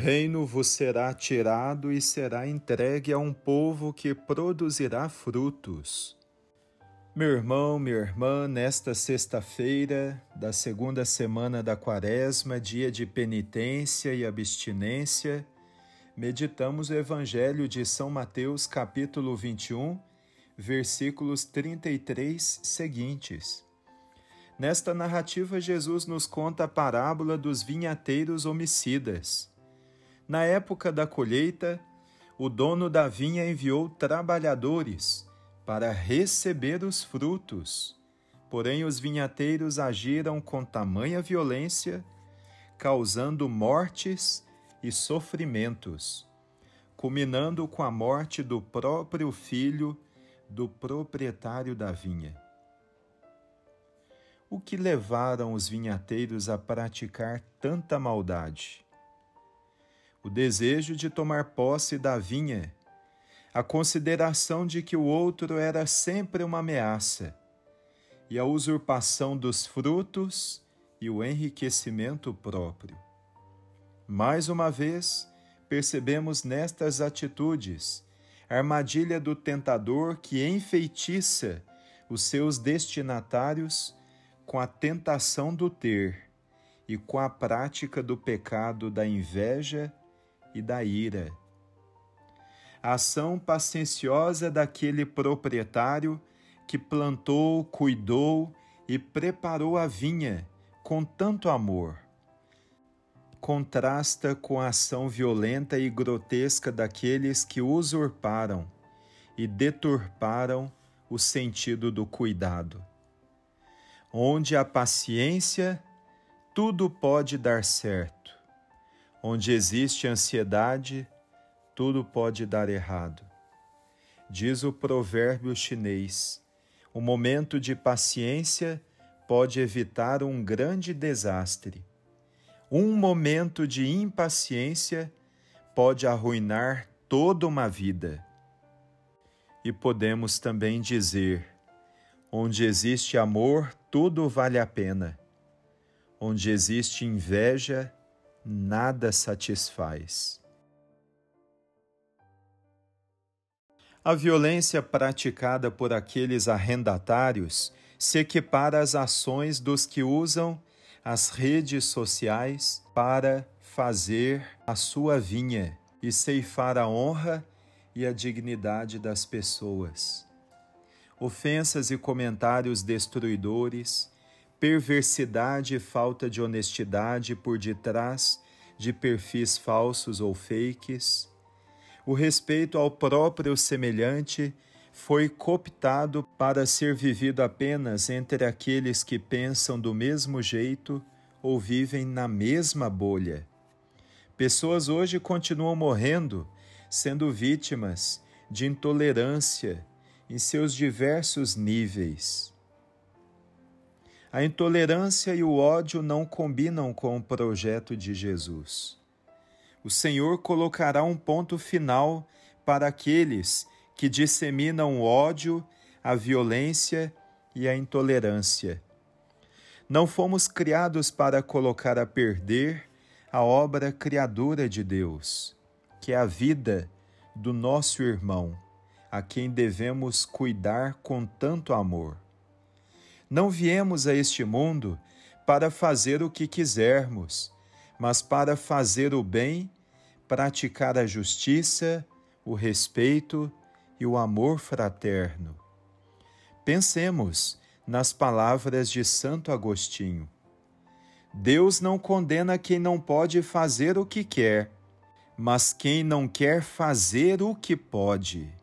Reino vos será tirado e será entregue a um povo que produzirá frutos. Meu irmão, minha irmã, nesta sexta-feira da segunda semana da Quaresma, dia de penitência e abstinência, meditamos o Evangelho de São Mateus, capítulo 21, versículos 33 seguintes. Nesta narrativa, Jesus nos conta a parábola dos vinhateiros homicidas na época da colheita, o dono da vinha enviou trabalhadores para receber os frutos. Porém, os vinhateiros agiram com tamanha violência, causando mortes e sofrimentos, culminando com a morte do próprio filho do proprietário da vinha. O que levaram os vinhateiros a praticar tanta maldade? O desejo de tomar posse da vinha, a consideração de que o outro era sempre uma ameaça, e a usurpação dos frutos e o enriquecimento próprio. Mais uma vez, percebemos nestas atitudes a armadilha do tentador que enfeitiça os seus destinatários com a tentação do ter e com a prática do pecado da inveja e da ira. A ação pacienciosa daquele proprietário que plantou, cuidou e preparou a vinha com tanto amor. Contrasta com a ação violenta e grotesca daqueles que usurparam e deturparam o sentido do cuidado. Onde a paciência, tudo pode dar certo Onde existe ansiedade, tudo pode dar errado. Diz o provérbio chinês: o momento de paciência pode evitar um grande desastre. Um momento de impaciência pode arruinar toda uma vida. E podemos também dizer: onde existe amor, tudo vale a pena. Onde existe inveja, nada satisfaz. A violência praticada por aqueles arrendatários se equipara às ações dos que usam as redes sociais para fazer a sua vinha e ceifar a honra e a dignidade das pessoas. Ofensas e comentários destruidores perversidade e falta de honestidade por detrás de perfis falsos ou fakes. O respeito ao próprio semelhante foi cooptado para ser vivido apenas entre aqueles que pensam do mesmo jeito ou vivem na mesma bolha. Pessoas hoje continuam morrendo, sendo vítimas de intolerância em seus diversos níveis. A intolerância e o ódio não combinam com o projeto de Jesus. O Senhor colocará um ponto final para aqueles que disseminam o ódio, a violência e a intolerância. Não fomos criados para colocar a perder a obra criadora de Deus, que é a vida do nosso irmão, a quem devemos cuidar com tanto amor. Não viemos a este mundo para fazer o que quisermos, mas para fazer o bem, praticar a justiça, o respeito e o amor fraterno. Pensemos nas palavras de Santo Agostinho. Deus não condena quem não pode fazer o que quer, mas quem não quer fazer o que pode.